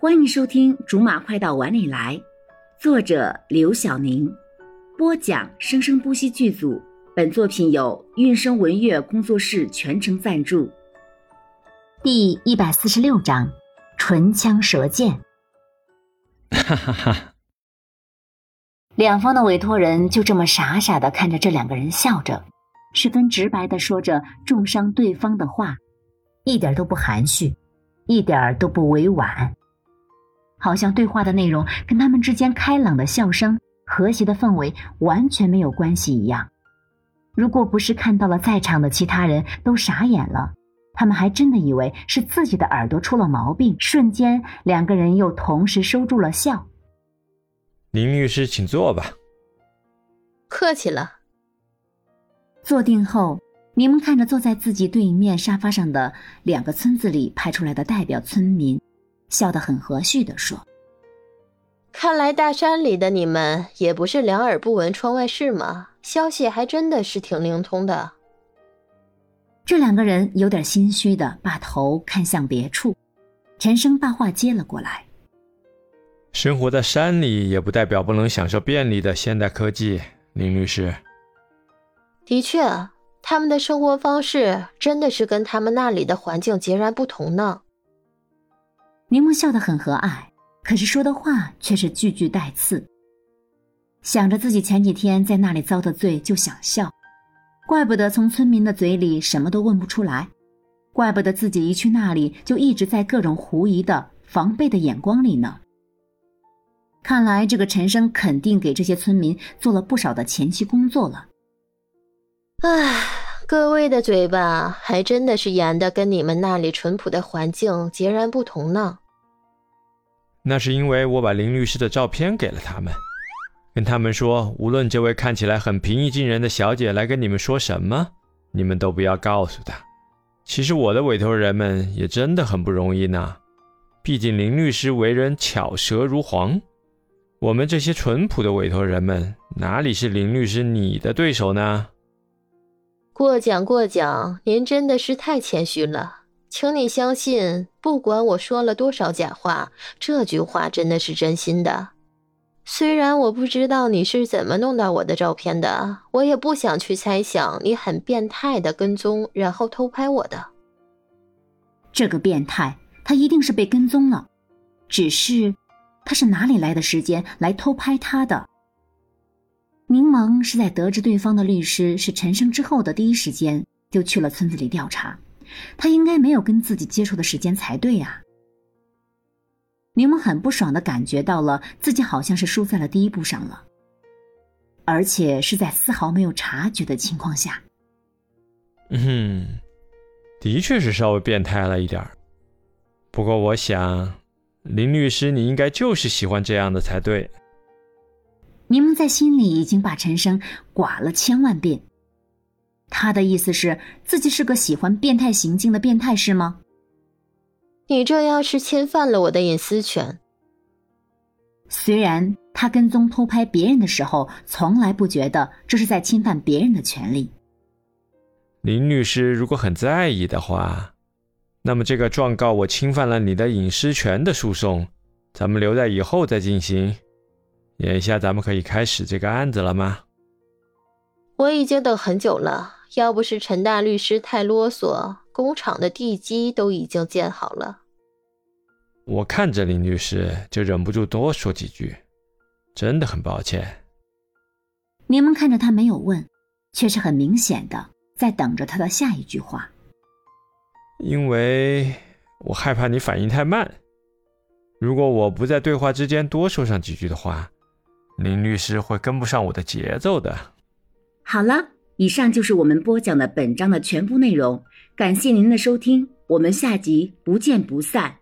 欢迎收听《竹马快到碗里来》，作者刘晓宁，播讲生生不息剧组。本作品由韵声文乐工作室全程赞助。第一百四十六章：唇枪舌剑。哈哈哈！两方的委托人就这么傻傻的看着这两个人笑着，十分直白的说着重伤对方的话，一点都不含蓄，一点都不委婉。好像对话的内容跟他们之间开朗的笑声、和谐的氛围完全没有关系一样。如果不是看到了在场的其他人都傻眼了，他们还真的以为是自己的耳朵出了毛病。瞬间，两个人又同时收住了笑。林律师，请坐吧。客气了。坐定后，柠檬看着坐在自己对面沙发上的两个村子里派出来的代表村民。笑得很和煦的说：“看来大山里的你们也不是两耳不闻窗外事嘛，消息还真的是挺灵通的。”这两个人有点心虚的把头看向别处。陈生把话接了过来：“生活在山里也不代表不能享受便利的现代科技。”林律师，的确，他们的生活方式真的是跟他们那里的环境截然不同呢。柠檬笑得很和蔼，可是说的话却是句句带刺。想着自己前几天在那里遭的罪，就想笑，怪不得从村民的嘴里什么都问不出来，怪不得自己一去那里就一直在各种狐疑的、防备的眼光里呢。看来这个陈生肯定给这些村民做了不少的前期工作了。唉，各位的嘴巴还真的是严的，跟你们那里淳朴的环境截然不同呢。那是因为我把林律师的照片给了他们，跟他们说，无论这位看起来很平易近人的小姐来跟你们说什么，你们都不要告诉她。其实我的委托人们也真的很不容易呢，毕竟林律师为人巧舌如簧，我们这些淳朴的委托人们哪里是林律师你的对手呢？过奖过奖，您真的是太谦虚了。请你相信，不管我说了多少假话，这句话真的是真心的。虽然我不知道你是怎么弄到我的照片的，我也不想去猜想你很变态的跟踪，然后偷拍我的。这个变态，他一定是被跟踪了。只是，他是哪里来的时间来偷拍他的？柠檬是在得知对方的律师是陈生之后的第一时间就去了村子里调查。他应该没有跟自己接触的时间才对啊！柠檬很不爽的感觉到了自己好像是输在了第一步上了，而且是在丝毫没有察觉的情况下。嗯，的确是稍微变态了一点儿。不过我想，林律师你应该就是喜欢这样的才对。柠檬在心里已经把陈生剐了千万遍。他的意思是自己是个喜欢变态行径的变态是吗？你这要是侵犯了我的隐私权。虽然他跟踪偷拍别人的时候，从来不觉得这是在侵犯别人的权利。林律师如果很在意的话，那么这个状告我侵犯了你的隐私权的诉讼，咱们留在以后再进行。眼下咱们可以开始这个案子了吗？我已经等很久了。要不是陈大律师太啰嗦，工厂的地基都已经建好了。我看着林律师，就忍不住多说几句，真的很抱歉。柠檬看着他没有问，却是很明显的在等着他的下一句话。因为我害怕你反应太慢，如果我不在对话之间多说上几句的话，林律师会跟不上我的节奏的。好了。以上就是我们播讲的本章的全部内容，感谢您的收听，我们下集不见不散。